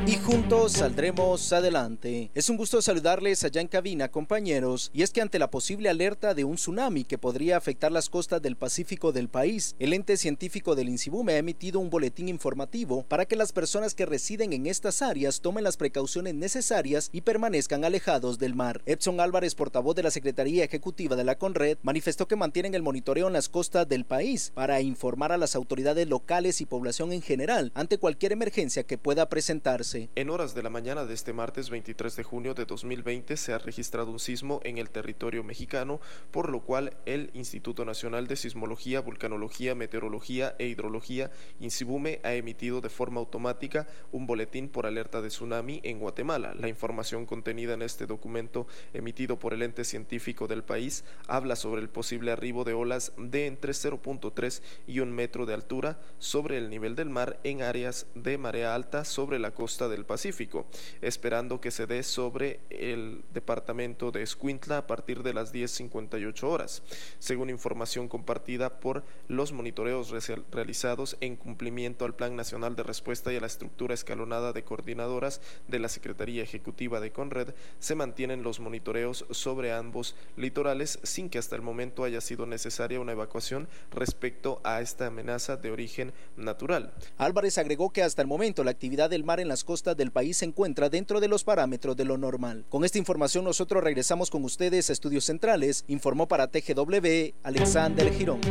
y juntos saldremos adelante. Es un gusto saludarles allá en cabina, compañeros, y es que ante la posible alerta de un tsunami que podría afectar las costas del Pacífico del país, el ente científico del INSIBUME ha emitido un boletín informativo para que las personas que residen en estas áreas tomen las precauciones necesarias y permanezcan alejados del mar. Epson Álvarez, portavoz de la Secretaría Ejecutiva de la CONRED, manifestó que mantienen el monitoreo en las costas del país para informar a las autoridades locales y población en general ante cualquier emergencia que pueda presentarse. En horas de la mañana de este martes 23 de junio de 2020 se ha registrado un sismo en el territorio mexicano, por lo cual el Instituto Nacional de Sismología, Vulcanología, Meteorología e Hidrología, INSIBUME, ha emitido de forma automática un boletín por alerta de tsunami en Guatemala. La información contenida en este documento emitido por el ente científico del país habla sobre el posible arribo de olas de entre 0.3 y un metro de altura sobre el nivel del mar en áreas de marea alta sobre la costa del Pacífico, esperando que se dé sobre el departamento de Escuintla a partir de las 10.58 horas, según información compartida por los monitoreos realizados en cumplimiento al Plan Nacional de Respuesta y a la estructura escalonada de coordinadoras de la Secretaría Ejecutiva de Conred, se mantienen los monitoreos sobre ambos litorales sin que hasta el momento haya sido necesaria una evacuación respecto a esta amenaza de origen natural. Álvarez agregó que hasta el momento la actividad del mar en las costas del país se encuentra dentro de los parámetros de lo normal. Con esta información nosotros regresamos con ustedes a Estudios Centrales, informó para TGW Alexander Girón.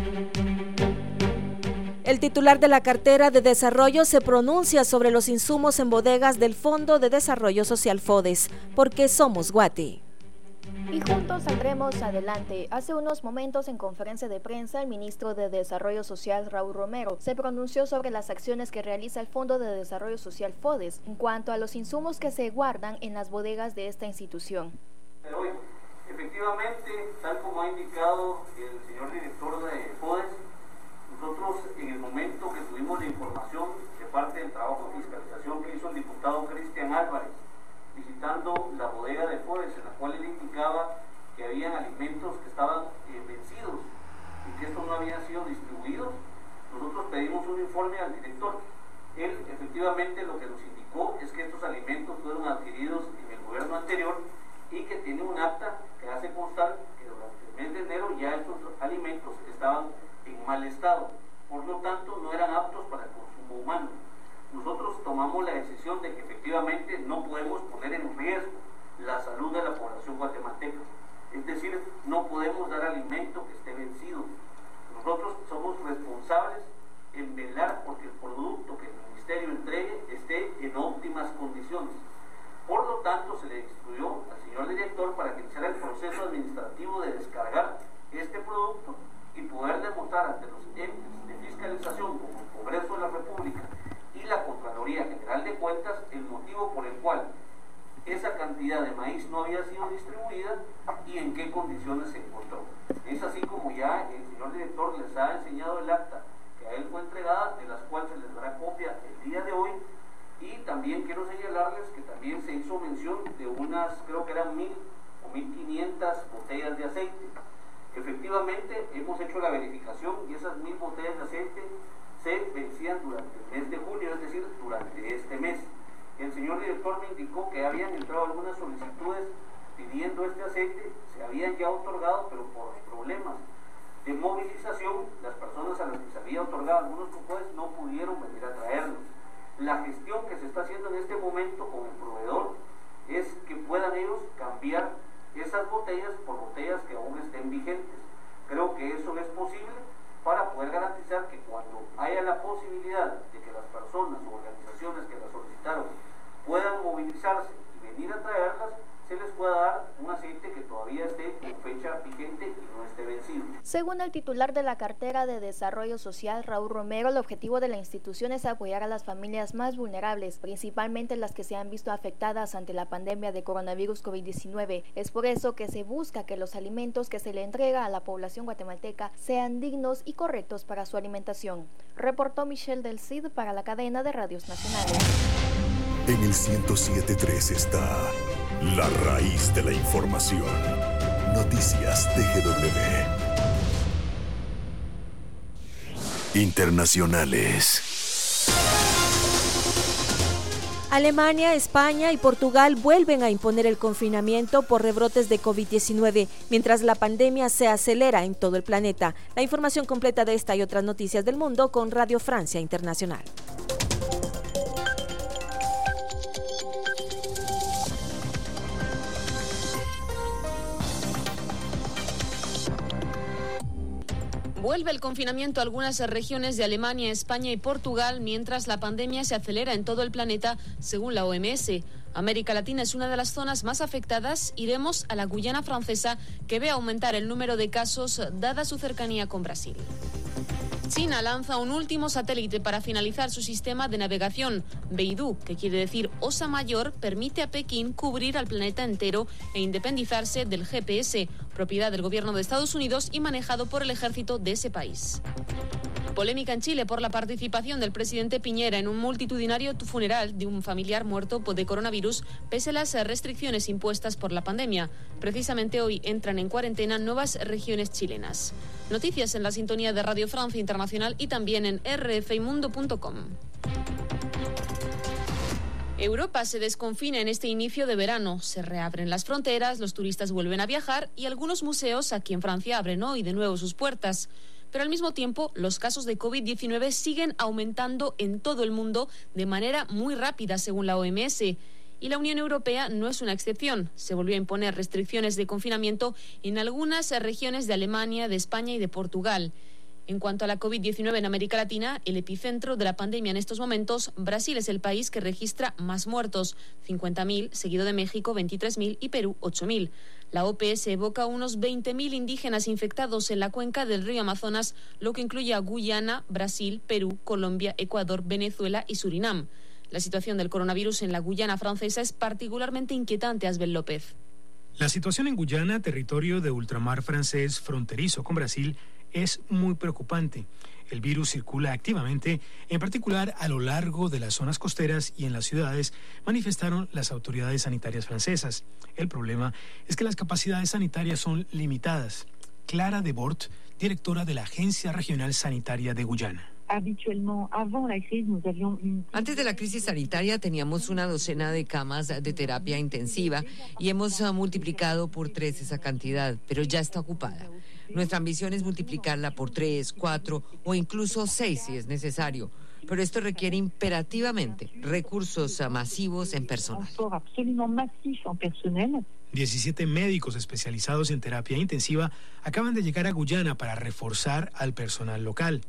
El titular de la cartera de desarrollo se pronuncia sobre los insumos en bodegas del Fondo de Desarrollo Social FODES, porque somos Guati. Y juntos saldremos adelante. Hace unos momentos en conferencia de prensa, el ministro de Desarrollo Social, Raúl Romero, se pronunció sobre las acciones que realiza el Fondo de Desarrollo Social FODES en cuanto a los insumos que se guardan en las bodegas de esta institución. Pero hoy, efectivamente, tal como ha indicado el señor director de FODES, nosotros en el momento que tuvimos la información de parte del trabajo de fiscalización que hizo el diputado Cristian Álvarez, visitando la bodega de Forex, en la cual él indicaba que habían alimentos que estaban eh, vencidos y que estos no habían sido distribuidos, nosotros pedimos un informe al director. Él efectivamente lo que nos indicó es que estos alimentos fueron adquiridos en el gobierno anterior y que tiene un acta que hace constar que durante el mes de enero ya estos alimentos estaban en mal estado. Por lo tanto, no eran aptos para el consumo humano nosotros tomamos la decisión de que efectivamente no podemos poner en riesgo la salud de la población guatemalteca. Es decir, no podemos dar alimento que esté vencido. Nosotros somos responsables en velar porque el producto que el ministerio entregue esté en óptimas condiciones. Por lo tanto, se le instruyó al señor director para que iniciara el proceso administrativo de descargar este producto y poder demostrar ante los entes de fiscalización como el Congreso de la República la Contraloría General de Cuentas el motivo por el cual esa cantidad de maíz no había sido distribuida y en qué condiciones se encontró. Es así como ya el señor director les ha enseñado el acta que a él fue entregada, de las cuales se les dará copia el día de hoy. Y también quiero señalarles que también se hizo mención de unas, creo que eran mil o mil quinientas botellas de aceite. Efectivamente, hemos hecho la verificación y esas mil botellas de aceite se vencían durante el mes de junio, es decir, durante este mes. El señor director me indicó que habían entrado algunas solicitudes pidiendo este aceite, se habían ya otorgado, pero por problemas de movilización, las personas a las que se había otorgado algunos cupones no pudieron venir a traerlos. La gestión que se está haciendo en este momento con el proveedor es que puedan ellos cambiar esas botellas por botellas que aún estén vigentes. Creo que eso es posible para poder garantizar que cuando haya la posibilidad de que las personas o organizaciones que la solicitaron puedan movilizarse y venir a traerlas, se les pueda dar un aceite que todavía esté con fecha vigente y no esté vencido. Según el titular de la cartera de Desarrollo Social, Raúl Romero, el objetivo de la institución es apoyar a las familias más vulnerables, principalmente las que se han visto afectadas ante la pandemia de coronavirus COVID-19. Es por eso que se busca que los alimentos que se le entrega a la población guatemalteca sean dignos y correctos para su alimentación. Reportó Michelle del CID para la cadena de radios nacionales. En el 107.3 está la raíz de la información. Noticias TGW. Internacionales. Alemania, España y Portugal vuelven a imponer el confinamiento por rebrotes de COVID-19, mientras la pandemia se acelera en todo el planeta. La información completa de esta y otras noticias del mundo con Radio Francia Internacional. Vuelve el confinamiento a algunas regiones de Alemania, España y Portugal mientras la pandemia se acelera en todo el planeta, según la OMS. América Latina es una de las zonas más afectadas. Iremos a la Guyana francesa, que ve aumentar el número de casos dada su cercanía con Brasil. China lanza un último satélite para finalizar su sistema de navegación. Beidou, que quiere decir Osa Mayor, permite a Pekín cubrir al planeta entero e independizarse del GPS, propiedad del gobierno de Estados Unidos y manejado por el ejército de ese país. Polémica en Chile por la participación del presidente Piñera en un multitudinario funeral de un familiar muerto de coronavirus, pese a las restricciones impuestas por la pandemia. Precisamente hoy entran en cuarentena nuevas regiones chilenas. Noticias en la sintonía de Radio Francia Internacional y también en rfimundo.com. Europa se desconfina en este inicio de verano. Se reabren las fronteras, los turistas vuelven a viajar y algunos museos aquí en Francia abren hoy de nuevo sus puertas. Pero al mismo tiempo, los casos de COVID-19 siguen aumentando en todo el mundo de manera muy rápida, según la OMS. Y la Unión Europea no es una excepción. Se volvió a imponer restricciones de confinamiento en algunas regiones de Alemania, de España y de Portugal. En cuanto a la COVID-19 en América Latina, el epicentro de la pandemia en estos momentos, Brasil es el país que registra más muertos, 50.000, seguido de México 23.000 y Perú 8.000. La OPS evoca unos 20.000 indígenas infectados en la cuenca del río Amazonas, lo que incluye a Guyana, Brasil, Perú, Colombia, Ecuador, Venezuela y Surinam. La situación del coronavirus en la Guyana francesa es particularmente inquietante, Asbel López. La situación en Guyana, territorio de ultramar francés fronterizo con Brasil, es muy preocupante. El virus circula activamente, en particular a lo largo de las zonas costeras y en las ciudades, manifestaron las autoridades sanitarias francesas. El problema es que las capacidades sanitarias son limitadas. Clara de Bort, directora de la Agencia Regional Sanitaria de Guyana. Antes de la crisis sanitaria teníamos una docena de camas de terapia intensiva y hemos ah, multiplicado por tres esa cantidad, pero ya está ocupada. Nuestra ambición es multiplicarla por tres, cuatro o incluso seis si es necesario. Pero esto requiere imperativamente recursos masivos en personal. 17 médicos especializados en terapia intensiva acaban de llegar a Guyana para reforzar al personal local.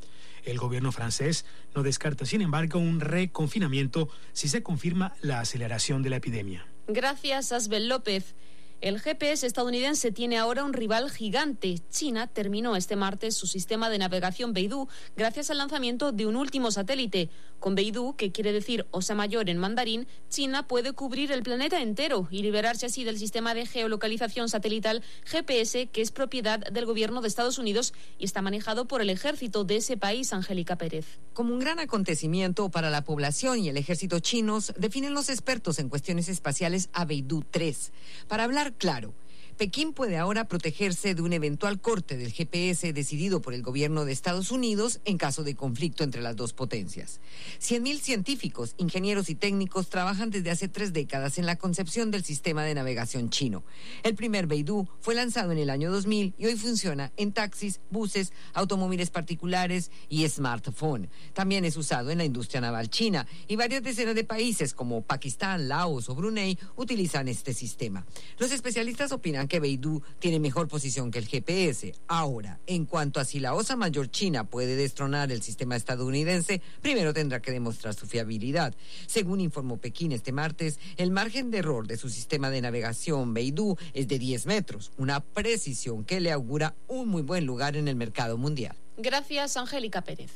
El gobierno francés no descarta, sin embargo, un reconfinamiento si se confirma la aceleración de la epidemia. Gracias, Asbel López. El GPS estadounidense tiene ahora un rival gigante. China terminó este martes su sistema de navegación Beidou gracias al lanzamiento de un último satélite. Con Beidou, que quiere decir Osa Mayor en mandarín, China puede cubrir el planeta entero y liberarse así del sistema de geolocalización satelital GPS, que es propiedad del gobierno de Estados Unidos y está manejado por el ejército de ese país, Angélica Pérez. Como un gran acontecimiento para la población y el ejército chinos, definen los expertos en cuestiones espaciales a Beidou 3. Para hablar claro. Pekín puede ahora protegerse de un eventual corte del GPS decidido por el gobierno de Estados Unidos en caso de conflicto entre las dos potencias. 100.000 científicos, ingenieros y técnicos trabajan desde hace tres décadas en la concepción del sistema de navegación chino. El primer Beidou fue lanzado en el año 2000 y hoy funciona en taxis, buses, automóviles particulares y smartphone. También es usado en la industria naval china y varias decenas de países como Pakistán, Laos o Brunei utilizan este sistema. Los especialistas opinan que Beidou tiene mejor posición que el GPS. Ahora, en cuanto a si la Osa Mayor China puede destronar el sistema estadounidense, primero tendrá que demostrar su fiabilidad. Según informó Pekín este martes, el margen de error de su sistema de navegación Beidou es de 10 metros, una precisión que le augura un muy buen lugar en el mercado mundial. Gracias, Angélica Pérez.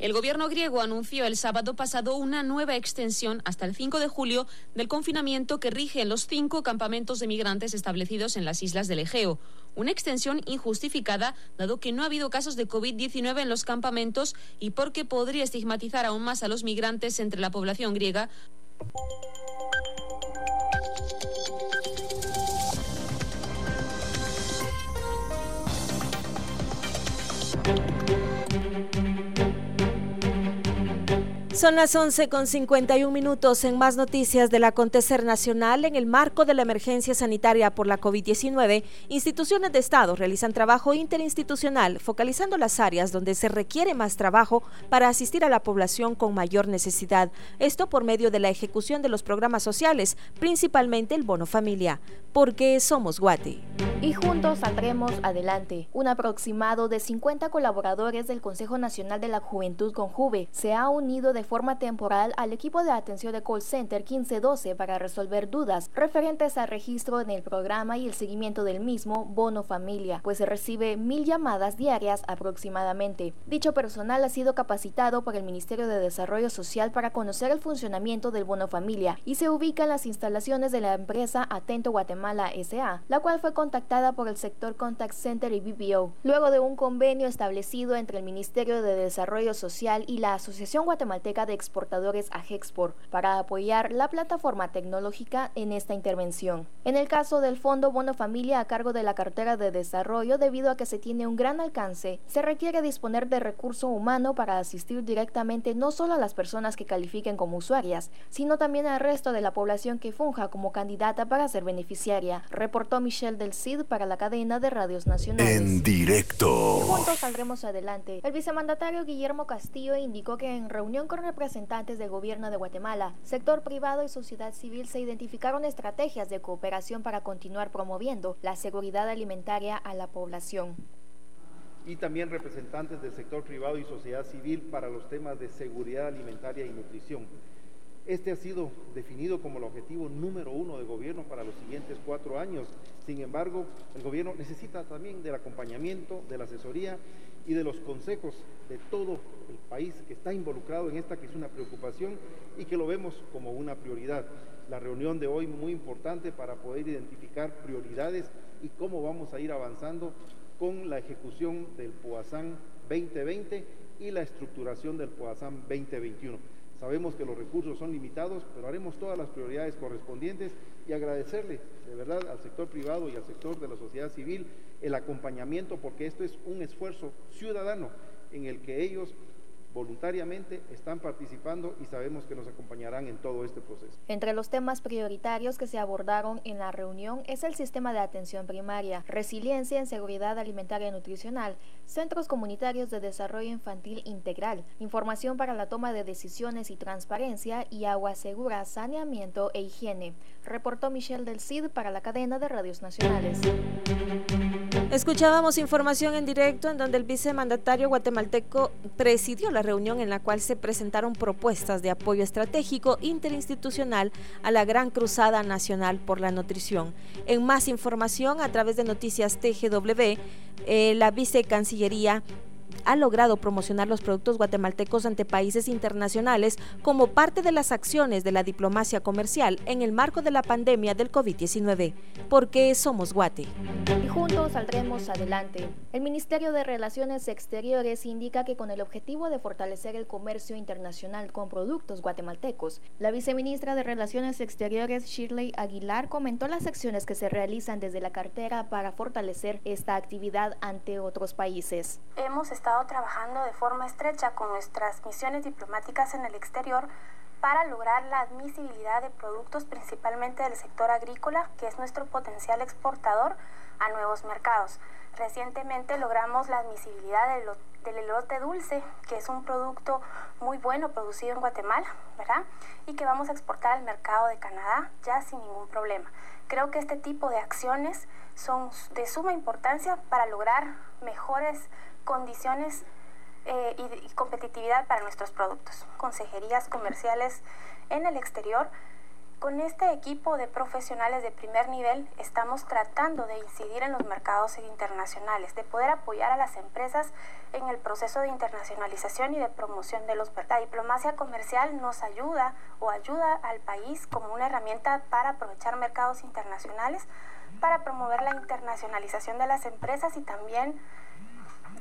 El gobierno griego anunció el sábado pasado una nueva extensión hasta el 5 de julio del confinamiento que rige en los cinco campamentos de migrantes establecidos en las islas del Egeo. Una extensión injustificada, dado que no ha habido casos de COVID-19 en los campamentos y porque podría estigmatizar aún más a los migrantes entre la población griega. Son las 11 con 51 minutos en más noticias del acontecer nacional. En el marco de la emergencia sanitaria por la COVID-19, instituciones de Estado realizan trabajo interinstitucional focalizando las áreas donde se requiere más trabajo para asistir a la población con mayor necesidad. Esto por medio de la ejecución de los programas sociales, principalmente el bono familia. Porque somos Guate. Y juntos saldremos adelante. Un aproximado de 50 colaboradores del Consejo Nacional de la Juventud con Juve se ha unido de forma temporal al equipo de atención de call center 1512 para resolver dudas referentes al registro en el programa y el seguimiento del mismo Bono Familia, pues se recibe mil llamadas diarias aproximadamente. Dicho personal ha sido capacitado por el Ministerio de Desarrollo Social para conocer el funcionamiento del Bono Familia y se ubica en las instalaciones de la empresa Atento Guatemala SA, la cual fue contactada por el sector Contact Center y BBO, luego de un convenio establecido entre el Ministerio de Desarrollo Social y la Asociación Guatemalteca de Exportadores a Hexport para apoyar la plataforma tecnológica en esta intervención. En el caso del Fondo Bono Familia a cargo de la cartera de desarrollo, debido a que se tiene un gran alcance, se requiere disponer de recurso humano para asistir directamente no solo a las personas que califiquen como usuarias, sino también al resto de la población que funja como candidata para ser beneficiaria, reportó Michelle del CID para la cadena de radios nacionales. En directo. Juntos saldremos adelante. El vicemandatario Guillermo Castillo indicó que en reunión con representantes del gobierno de Guatemala, sector privado y sociedad civil se identificaron estrategias de cooperación para continuar promoviendo la seguridad alimentaria a la población y también representantes del sector privado y sociedad civil para los temas de seguridad alimentaria y nutrición. Este ha sido definido como el objetivo número uno del gobierno para los siguientes cuatro años. Sin embargo, el gobierno necesita también del acompañamiento, de la asesoría y de los consejos de todo el país que está involucrado en esta, que es una preocupación y que lo vemos como una prioridad. La reunión de hoy muy importante para poder identificar prioridades y cómo vamos a ir avanzando con la ejecución del POASAN 2020 y la estructuración del POASAN 2021. Sabemos que los recursos son limitados, pero haremos todas las prioridades correspondientes y agradecerle de verdad al sector privado y al sector de la sociedad civil el acompañamiento, porque esto es un esfuerzo ciudadano en el que ellos voluntariamente están participando y sabemos que nos acompañarán en todo este proceso. Entre los temas prioritarios que se abordaron en la reunión es el sistema de atención primaria, resiliencia en seguridad alimentaria y nutricional, centros comunitarios de desarrollo infantil integral, información para la toma de decisiones y transparencia y agua segura, saneamiento e higiene, reportó Michelle del CID para la cadena de radios nacionales. Escuchábamos información en directo en donde el vicemandatario guatemalteco presidió la reunión en la cual se presentaron propuestas de apoyo estratégico interinstitucional a la Gran Cruzada Nacional por la Nutrición. En más información, a través de Noticias TGW, eh, la vicecancillería ha logrado promocionar los productos guatemaltecos ante países internacionales como parte de las acciones de la diplomacia comercial en el marco de la pandemia del COVID-19. Porque somos Guate. Y juntos saldremos adelante. El Ministerio de Relaciones Exteriores indica que con el objetivo de fortalecer el comercio internacional con productos guatemaltecos, la viceministra de Relaciones Exteriores Shirley Aguilar comentó las acciones que se realizan desde la cartera para fortalecer esta actividad ante otros países. Hemos estado trabajando de forma estrecha con nuestras misiones diplomáticas en el exterior para lograr la admisibilidad de productos principalmente del sector agrícola, que es nuestro potencial exportador a nuevos mercados. Recientemente logramos la admisibilidad del, del, elote dulce, que es un producto muy bueno producido en Guatemala, ¿verdad? Y que vamos a exportar al mercado de Canadá ya sin ningún problema. Creo que este tipo de acciones son de suma importancia para lograr mejores condiciones eh, y, competitividad para nuestros productos. Consejerías comerciales en el exterior. Con este equipo de profesionales de primer nivel estamos tratando de incidir en los mercados internacionales, de poder apoyar a las empresas en el proceso de internacionalización y de promoción de los La diplomacia comercial nos ayuda o ayuda al país como una herramienta para aprovechar mercados internacionales, para promover la internacionalización de las empresas y también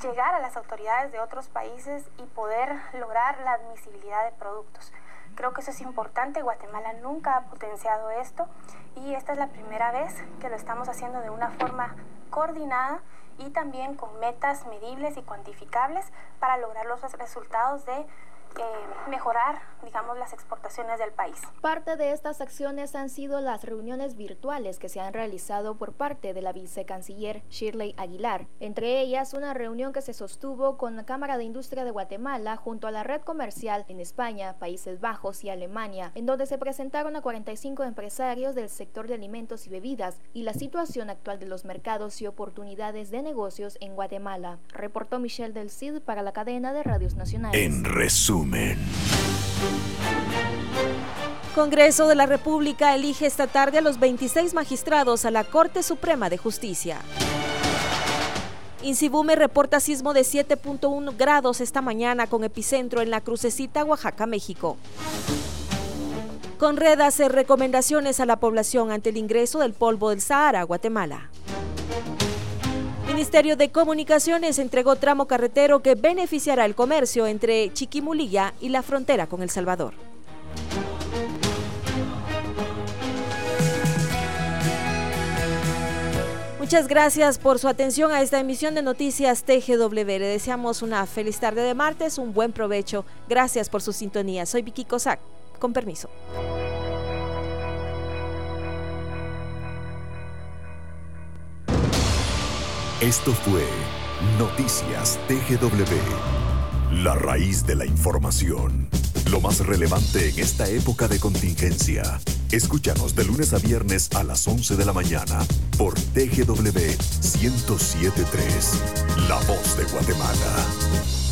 llegar a las autoridades de otros países y poder lograr la admisibilidad de productos. Creo que eso es importante, Guatemala nunca ha potenciado esto y esta es la primera vez que lo estamos haciendo de una forma coordinada y también con metas medibles y cuantificables para lograr los resultados de eh, mejorar, digamos, las exportaciones del país. Parte de estas acciones han sido las reuniones virtuales que se han realizado por parte de la vicecanciller Shirley Aguilar, entre ellas una reunión que se sostuvo con la Cámara de Industria de Guatemala junto a la red comercial en España, Países Bajos y Alemania, en donde se presentaron a 45 empresarios del sector de alimentos y bebidas y la situación actual de los mercados y oportunidades de negocios en Guatemala. Reportó Michelle del Cid para la cadena de radios nacionales. En resumen. Congreso de la República elige esta tarde a los 26 magistrados a la Corte Suprema de Justicia. Insibume reporta sismo de 7.1 grados esta mañana con epicentro en la crucecita Oaxaca, México. Con redas recomendaciones a la población ante el ingreso del polvo del Sahara a Guatemala. Ministerio de Comunicaciones entregó tramo carretero que beneficiará el comercio entre Chiquimulilla y la frontera con El Salvador. Muchas gracias por su atención a esta emisión de Noticias TGW. Le deseamos una feliz tarde de martes, un buen provecho. Gracias por su sintonía. Soy Vicky Cossack. Con permiso. Esto fue Noticias TGW, la raíz de la información. Lo más relevante en esta época de contingencia. Escúchanos de lunes a viernes a las 11 de la mañana por TGW 1073, La Voz de Guatemala.